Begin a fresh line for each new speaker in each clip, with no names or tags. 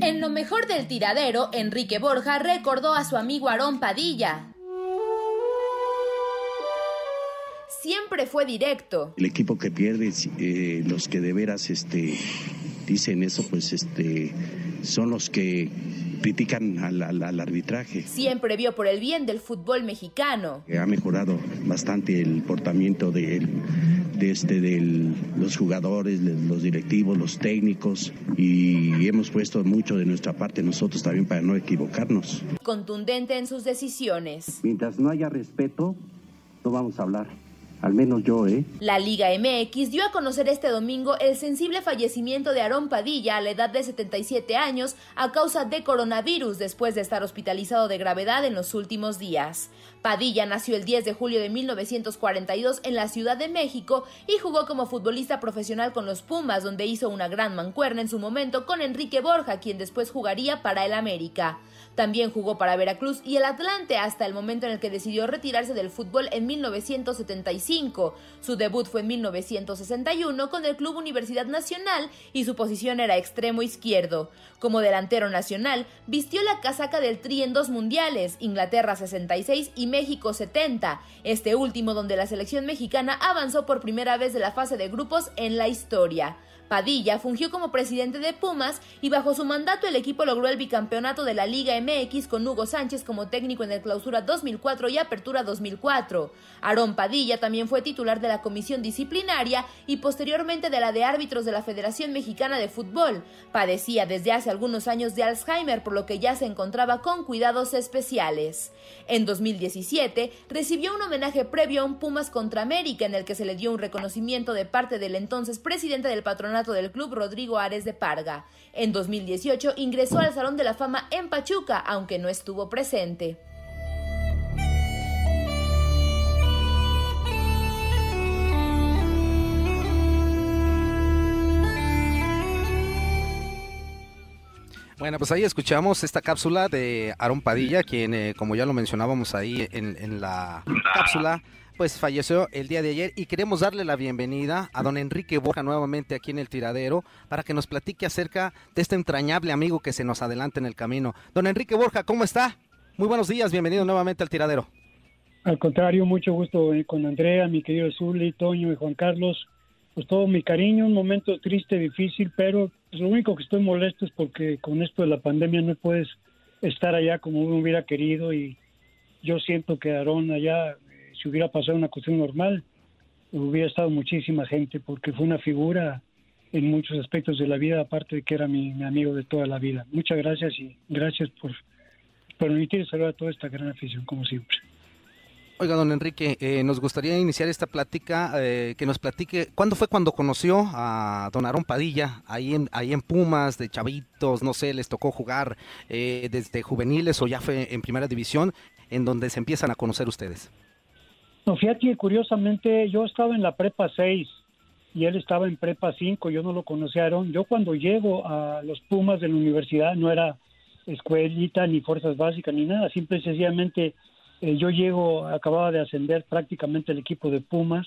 En lo mejor del tiradero, Enrique Borja recordó a su amigo Aarón Padilla. Siempre fue directo.
El equipo que pierde, eh, los que de veras este, dicen eso, pues este, son los que critican al, al, arbitraje.
Siempre vio por el bien del fútbol mexicano.
Ha mejorado bastante el portamiento de, de, este, de los jugadores, los directivos, los técnicos y hemos puesto mucho de nuestra parte nosotros también para no equivocarnos.
Contundente en sus decisiones.
Mientras no haya respeto, no vamos a hablar. Al menos yo, ¿eh?
La Liga MX dio a conocer este domingo el sensible fallecimiento de Aarón Padilla a la edad de 77 años a causa de coronavirus después de estar hospitalizado de gravedad en los últimos días. Padilla nació el 10 de julio de 1942 en la Ciudad de México y jugó como futbolista profesional con los Pumas, donde hizo una gran mancuerna en su momento con Enrique Borja, quien después jugaría para el América. También jugó para Veracruz y el Atlante hasta el momento en el que decidió retirarse del fútbol en 1975. Su debut fue en 1961 con el Club Universidad Nacional y su posición era extremo izquierdo. Como delantero nacional, vistió la casaca del Tri en dos mundiales, Inglaterra 66 y México 70, este último donde la selección mexicana avanzó por primera vez de la fase de grupos en la historia. Padilla fungió como presidente de Pumas y bajo su mandato el equipo logró el bicampeonato de la Liga MX con Hugo Sánchez como técnico en el Clausura 2004 y Apertura 2004. Aarón Padilla también fue titular de la comisión disciplinaria y posteriormente de la de árbitros de la Federación Mexicana de Fútbol. Padecía desde hace algunos años de Alzheimer por lo que ya se encontraba con cuidados especiales. En 2017 recibió un homenaje previo a un Pumas contra América en el que se le dio un reconocimiento de parte del entonces presidente del patronato del club Rodrigo Ares de Parga. En 2018 ingresó al Salón de la Fama en Pachuca, aunque no estuvo presente.
Bueno, pues ahí escuchamos esta cápsula de Aaron Padilla, quien, eh, como ya lo mencionábamos ahí en, en la cápsula, pues falleció el día de ayer y queremos darle la bienvenida a don Enrique Borja nuevamente aquí en el tiradero para que nos platique acerca de este entrañable amigo que se nos adelanta en el camino. Don Enrique Borja, ¿cómo está? Muy buenos días, bienvenido nuevamente al tiradero.
Al contrario, mucho gusto eh, con Andrea, mi querido Zuli, Toño y Juan Carlos. Pues todo mi cariño, un momento triste, difícil, pero pues, lo único que estoy molesto es porque con esto de la pandemia no puedes estar allá como uno hubiera querido y yo siento que Aarón allá si hubiera pasado una cuestión normal, hubiera estado muchísima gente, porque fue una figura en muchos aspectos de la vida, aparte de que era mi, amigo de toda la vida. Muchas gracias y gracias por permitir saludar a toda esta gran afición, como siempre.
Oiga, don Enrique, eh, nos gustaría iniciar esta plática, eh, que nos platique, ¿cuándo fue cuando conoció a don Aarón Padilla, ahí en, ahí en Pumas, de chavitos, no sé, les tocó jugar eh, desde juveniles o ya fue en primera división, en donde se empiezan a conocer ustedes?
No, fíjate, curiosamente yo estaba en la prepa 6 y él estaba en prepa 5, yo no lo conocía Yo cuando llego a los Pumas de la universidad no era escuelita ni fuerzas básicas ni nada, simple y sencillamente eh, yo llego, acababa de ascender prácticamente el equipo de Pumas,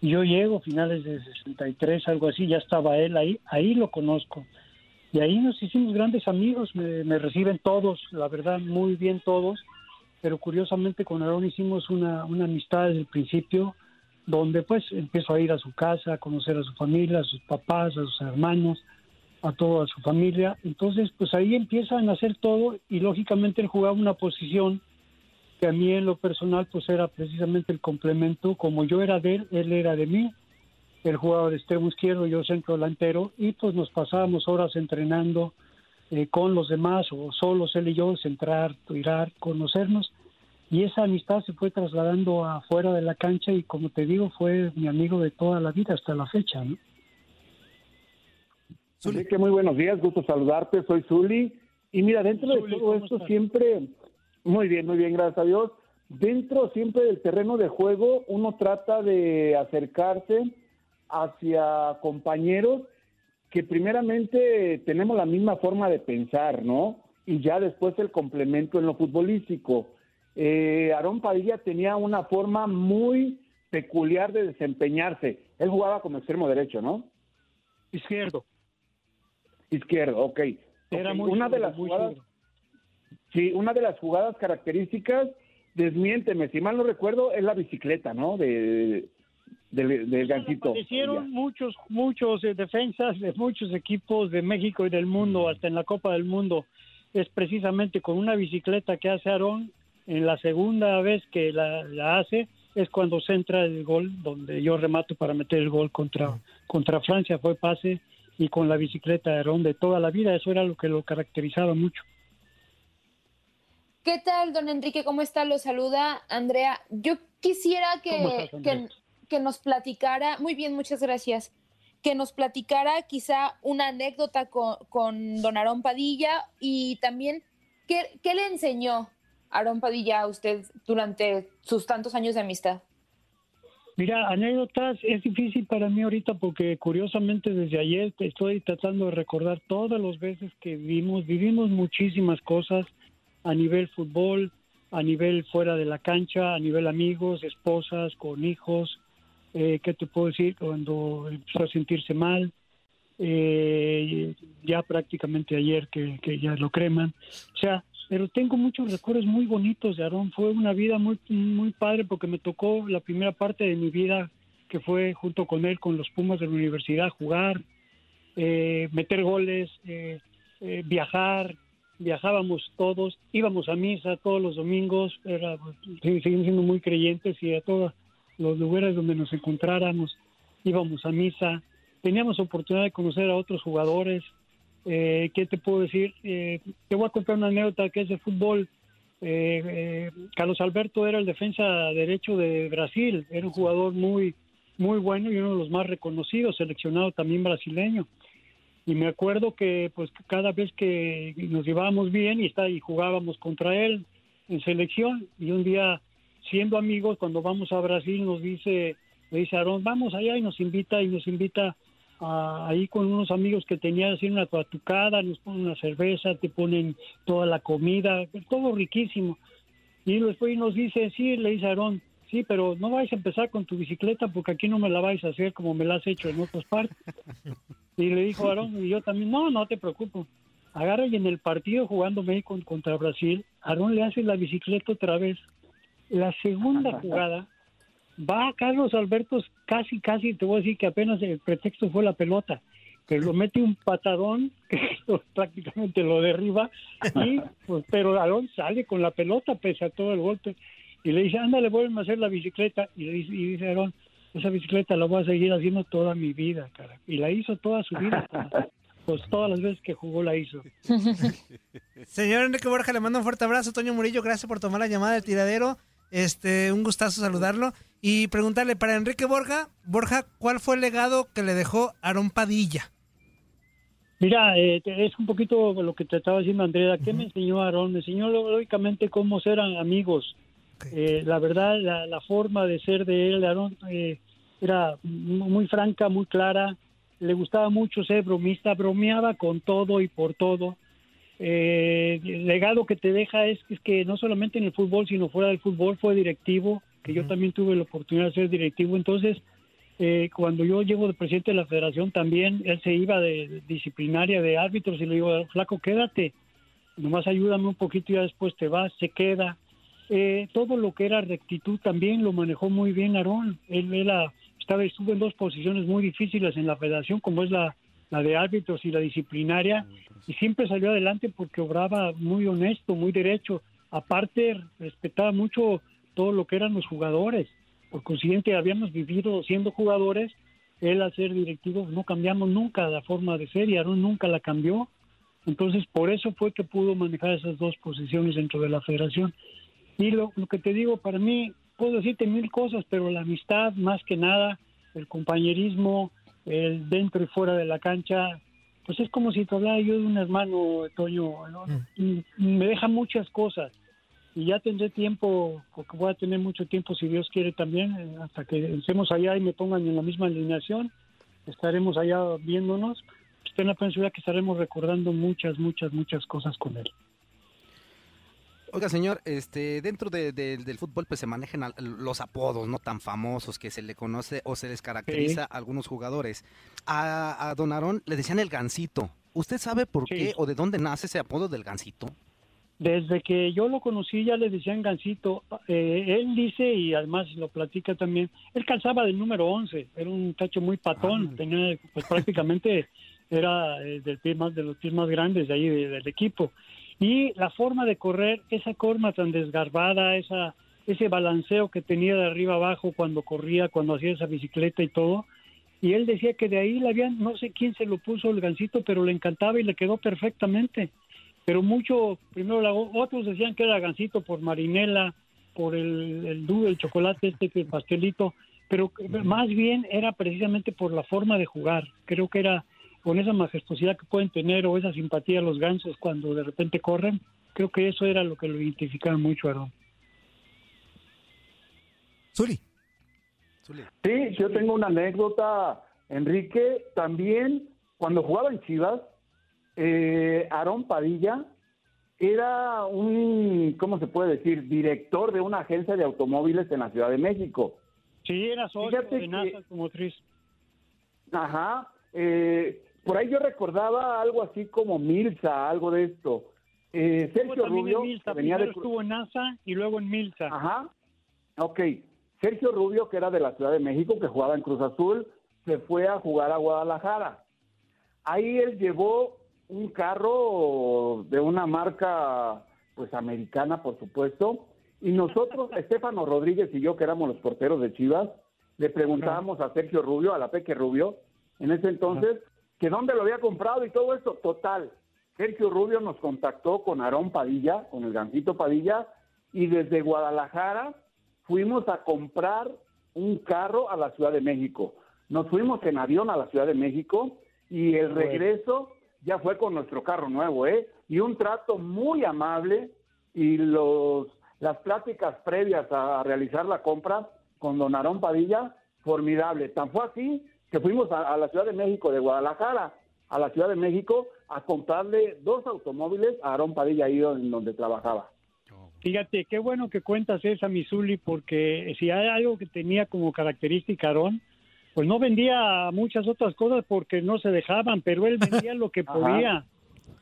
y yo llego finales de 63, algo así, ya estaba él ahí, ahí lo conozco. Y ahí nos hicimos grandes amigos, me reciben todos, la verdad, muy bien todos pero curiosamente con Aarón hicimos una, una amistad desde el principio, donde pues empiezo a ir a su casa, a conocer a su familia, a sus papás, a sus hermanos, a toda su familia. Entonces, pues ahí empiezan a hacer todo y lógicamente él jugaba una posición que a mí en lo personal pues era precisamente el complemento, como yo era de él, él era de mí, él jugaba de extremo izquierdo, yo centro delantero y pues nos pasábamos horas entrenando eh, con los demás o solos él y yo, centrar, tirar, conocernos y esa amistad se fue trasladando afuera de la cancha y como te digo fue mi amigo de toda la vida hasta la fecha. ¿no?
que muy buenos días, gusto saludarte, soy Zuli. Y mira, dentro de todo esto siempre, muy bien, muy bien, gracias a Dios, dentro siempre del terreno de juego uno trata de acercarse hacia compañeros que primeramente tenemos la misma forma de pensar, ¿no? Y ya después el complemento en lo futbolístico eh, Aarón Padilla tenía una forma muy peculiar de desempeñarse. Él jugaba como extremo derecho, ¿no?
Izquierdo.
Izquierdo, ok.
Era muy
una de las
muy
jugadas, sí, una de las jugadas características, desmiénteme, si mal no recuerdo, es la bicicleta, ¿no? De, del, del gancito.
Aparecieron muchos, muchos eh, defensas de muchos equipos de México y del mundo, hasta en la Copa del Mundo. Es precisamente con una bicicleta que hace Aarón, en la segunda vez que la, la hace, es cuando centra el gol, donde yo remato para meter el gol contra, contra Francia, fue pase, y con la bicicleta de Aarón de toda la vida, eso era lo que lo caracterizaba mucho.
¿Qué tal, don Enrique? ¿Cómo está? Lo saluda Andrea. Yo quisiera
¿Cómo
que,
estás,
que, que nos platicara, muy bien, muchas gracias, que nos platicara quizá una anécdota con, con don Aarón Padilla y también qué, qué le enseñó Aarón Padilla usted durante sus tantos años de amistad.
Mira, anécdotas es difícil para mí ahorita porque curiosamente desde ayer estoy tratando de recordar todas las veces que vivimos, vivimos muchísimas cosas a nivel fútbol, a nivel fuera de la cancha, a nivel amigos, esposas, con hijos, eh, ¿qué te puedo decir? Cuando empezó a sentirse mal, eh, ya prácticamente ayer que, que ya lo creman, o sea, pero tengo muchos recuerdos muy bonitos de Aarón. Fue una vida muy, muy padre porque me tocó la primera parte de mi vida que fue junto con él, con los Pumas de la universidad, jugar, eh, meter goles, eh, eh, viajar. Viajábamos todos, íbamos a misa todos los domingos, era, seguimos siendo muy creyentes y a todos los lugares donde nos encontráramos íbamos a misa. Teníamos oportunidad de conocer a otros jugadores, eh, ¿Qué te puedo decir? Eh, te voy a contar una anécdota que es de fútbol. Eh, eh, Carlos Alberto era el defensa derecho de Brasil, era un jugador muy, muy bueno y uno de los más reconocidos, seleccionado también brasileño. Y me acuerdo que pues cada vez que nos llevábamos bien y, está, y jugábamos contra él en selección, y un día siendo amigos, cuando vamos a Brasil nos dice, le dice Aarón, vamos allá y nos invita y nos invita a- ahí con unos amigos que tenía así una tucada, nos ponen una cerveza, te ponen toda la comida, todo riquísimo. Y después nos dice, sí, le dice Aarón, sí, pero no vais a empezar con tu bicicleta porque aquí no me la vais a hacer como me la has hecho en otras partes. Y le dijo Aarón, y yo también, no, no te preocupes. Agarra y en el partido jugando México contra Brasil, Aarón le hace la bicicleta otra vez. La segunda jugada, va Carlos Alberto casi, casi, te voy a decir que apenas el pretexto fue la pelota, que lo mete un patadón que prácticamente lo derriba, y, pues, pero Aarón sale con la pelota pese a todo el golpe y le dice, ándale, vuelve a hacer la bicicleta, y, le dice, y dice Aarón, esa bicicleta la voy a seguir haciendo toda mi vida, cara. Y la hizo toda su vida. Pues todas las veces que jugó la hizo.
Señor Enrique Borja, le mando un fuerte abrazo. Toño Murillo, gracias por tomar la llamada del tiradero. Este, un gustazo saludarlo. Y preguntarle para Enrique Borja, Borja, ¿cuál fue el legado que le dejó Aarón Padilla?
Mira, eh, es un poquito lo que te estaba diciendo Andrea. ¿Qué me enseñó Aarón? Me enseñó lógicamente cómo ser a- amigos. Eh, la verdad, la, la forma de ser de él, Aarón, eh, era mu- muy franca, muy clara. Le gustaba mucho ser bromista, bromeaba con todo y por todo. Eh, el legado que te deja es, es que no solamente en el fútbol, sino fuera del fútbol, fue directivo, que yo también tuve la oportunidad de ser directivo. Entonces, eh, cuando yo llego de presidente de la federación también, él se iba de disciplinaria de árbitros y le digo, flaco, quédate, nomás ayúdame un poquito y ya después te vas, se queda. Eh, todo lo que era rectitud también lo manejó muy bien Aarón. Él era, estaba, estuvo en dos posiciones muy difíciles en la federación, como es la, la de árbitros y la disciplinaria, y siempre salió adelante porque obraba muy honesto, muy derecho. Aparte, respetaba mucho todo lo que eran los jugadores. Por consiguiente, habíamos vivido siendo jugadores, él al ser directivo no cambiamos nunca la forma de ser y Aarón nunca la cambió. Entonces, por eso fue que pudo manejar esas dos posiciones dentro de la federación. Y lo, lo que te digo, para mí, puedo decirte mil cosas, pero la amistad, más que nada, el compañerismo, el dentro y fuera de la cancha, pues es como si te hablara yo de un hermano, Toño, ¿no? y, y me deja muchas cosas. Y ya tendré tiempo, porque voy a tener mucho tiempo, si Dios quiere también, eh, hasta que estemos allá y me pongan en la misma alineación, estaremos allá viéndonos. Ten la pensura que estaremos recordando muchas, muchas, muchas cosas con él.
Oiga, señor, este, dentro de- de- del fútbol pues se manejan al- los apodos no tan famosos que se le conoce o se les caracteriza a algunos jugadores. A, a Don Aarón le decían el gancito. ¿usted sabe por qué o de dónde nace ese apodo del gancito?
Desde que yo lo conocí ya le decían Gancito. Eh, él dice, y además lo platica también, él calzaba del número 11, era un tacho muy patón, tenía pues prácticamente era eh, del pie más, de los pies más grandes de ahí del equipo. Y la forma de correr, esa forma tan desgarbada, esa, ese balanceo que tenía de arriba abajo cuando corría, cuando hacía esa bicicleta y todo. Y él decía que de ahí le habían, no sé quién se lo puso el gancito, pero le encantaba y le quedó perfectamente pero mucho, primero otros decían que era gansito por marinela, por el, el dulce, el chocolate este, el pastelito, pero más bien era precisamente por la forma de jugar. Creo que era con esa majestuosidad que pueden tener o esa simpatía los gansos cuando de repente corren, creo que eso era lo que lo identificaba mucho, Aaron.
Zuli.
Sí, yo tengo una anécdota, Enrique, también cuando jugaba en Chivas, eh, Aarón Padilla era un, ¿cómo se puede decir? Director de una agencia de automóviles en la Ciudad de México.
Sí, era socio de NASA Automotriz.
Ajá. Eh, por ahí yo recordaba algo así como Milsa, algo de esto. Eh, Sergio Rubio
venía de... estuvo en NASA y luego en Milsa.
Ajá. Ok. Sergio Rubio, que era de la Ciudad de México, que jugaba en Cruz Azul, se fue a jugar a Guadalajara. Ahí él llevó un carro de una marca pues americana, por supuesto, y nosotros, Estefano Rodríguez y yo, que éramos los porteros de Chivas, le preguntábamos a Sergio Rubio, a la Peque Rubio, en ese entonces, que dónde lo había comprado y todo esto. Total, Sergio Rubio nos contactó con Aarón Padilla, con el Gancito Padilla, y desde Guadalajara fuimos a comprar un carro a la Ciudad de México. Nos fuimos en avión a la Ciudad de México y el regreso ya fue con nuestro carro nuevo, ¿eh? Y un trato muy amable y los las pláticas previas a, realizar la compra con don Aarón Padilla, formidable. Tan fue así que fuimos a, la Ciudad de México, de Guadalajara, a la Ciudad de México, a comprarle dos automóviles a Aarón Padilla ahí en donde trabajaba.
Fíjate, qué bueno que cuentas esa, Misuli, porque si hay algo que tenía como característica Aarón, pues no vendía muchas otras cosas porque no se dejaban, pero él vendía lo que podía.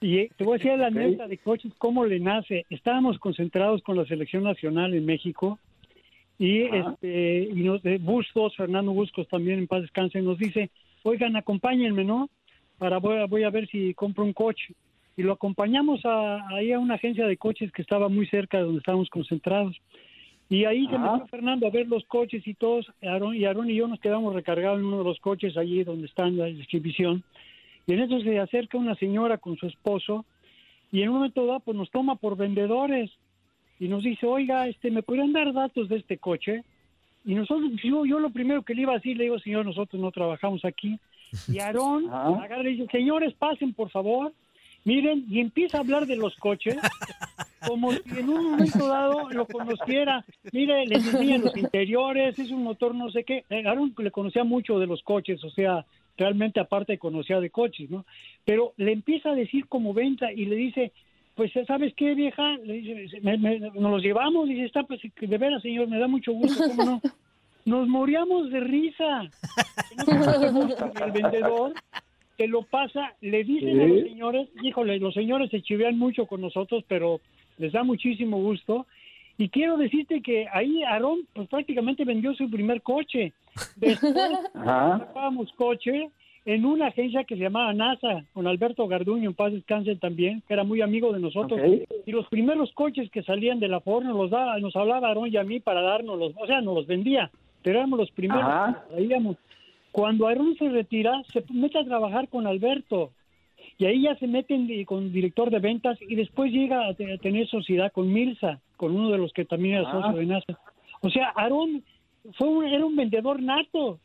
Y te voy a decir la anécdota de coches, cómo le nace. Estábamos concentrados con la selección nacional en México y este y nos, eh, Bustos, Fernando Buscos también en paz descanse, nos dice, oigan, acompáñenme, ¿no? Para voy a, voy a ver si compro un coche. Y lo acompañamos a, ahí a una agencia de coches que estaba muy cerca de donde estábamos concentrados. Y ahí se metió Fernando a ver los coches y todos, Aaron, y Aaron y yo nos quedamos recargados en uno de los coches allí donde está la exhibición. Y en eso se acerca una señora con su esposo y en un momento dado pues nos toma por vendedores y nos dice, oiga, este, ¿me podrían dar datos de este coche? Y nosotros, yo, yo lo primero que le iba a decir, le digo, señor, nosotros no trabajamos aquí. Y Aarón agarra y dice, señores, pasen por favor. Miren, y empieza a hablar de los coches como si en un momento dado lo conociera. Mire, le enseñan los interiores, es un motor no sé qué. Eh, Aaron le conocía mucho de los coches, o sea, realmente aparte conocía de coches, ¿no? Pero le empieza a decir como venta y le dice, pues, ¿sabes qué, vieja? Le dice, nos los llevamos, y dice, está, pues, de veras, señor, me da mucho gusto, ¿cómo no? Nos moríamos de risa. el vendedor te lo pasa, le dicen a los señores, híjole, los señores se chivean mucho con nosotros, pero les da muchísimo gusto. Y quiero decirte que ahí Aarón pues prácticamente vendió su primer coche. Después sacábamos coche en una agencia que se llamaba NASA, con Alberto Garduño, en paz descanse también, que era muy amigo de nosotros. Y los primeros coches que salían de la Ford nos los daba, nos hablaba Aarón y a mí para darnos los, o sea, nos los vendía, pero éramos los primeros que Cuando Aarón se retira, se mete a trabajar con Alberto y ahí ya se meten con director de ventas y después llega a, tener sociedad con Milsa, con uno de los que también era socio de NASA. O sea, Aarón fue era un vendedor nato.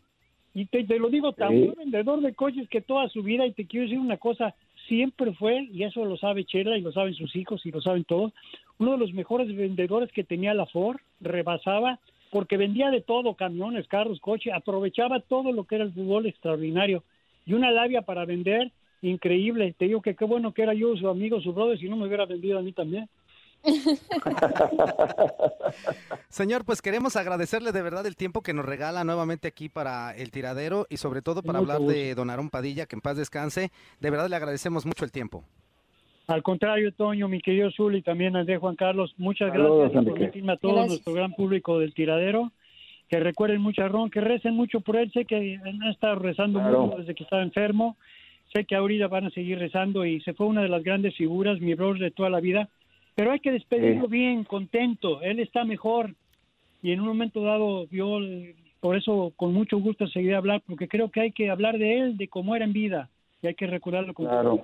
Y te, lo digo, tan buen vendedor de coches que toda su vida, y te quiero decir una cosa, siempre fue, y eso lo sabe Chela y lo saben sus hijos y lo saben todos, uno de los mejores vendedores que tenía la Ford, rebasaba, porque vendía de todo, camiones, carros, coches, aprovechaba todo lo que era el fútbol extraordinario. Y una labia para vender increíble. Te digo que qué bueno que era yo su amigo, su brother, si no me hubiera vendido a mí también.
Señor, pues queremos agradecerle de verdad el tiempo que nos regala nuevamente aquí para el tiradero y sobre todo para hablar de Don Aarón Padilla, que en paz descanse. De verdad le agradecemos mucho el tiempo.
Al contrario, Toño, mi querido Zul y también de Juan Carlos, muchas gracias por permitirme a todo nuestro gran público del tiradero. Que recuerden mucho a Ron, que recen mucho por él. Sé que han estado rezando mucho desde que estaba enfermo. Sé que ahorita van a seguir rezando y se fue una de las grandes figuras, mi brother de toda la vida. Pero hay que despedirlo bien, contento. Él está mejor. Y en un momento dado, yo por eso con mucho gusto seguiré a hablar, porque creo que hay que hablar de él, de cómo era en vida y hay que recordarlo con claro.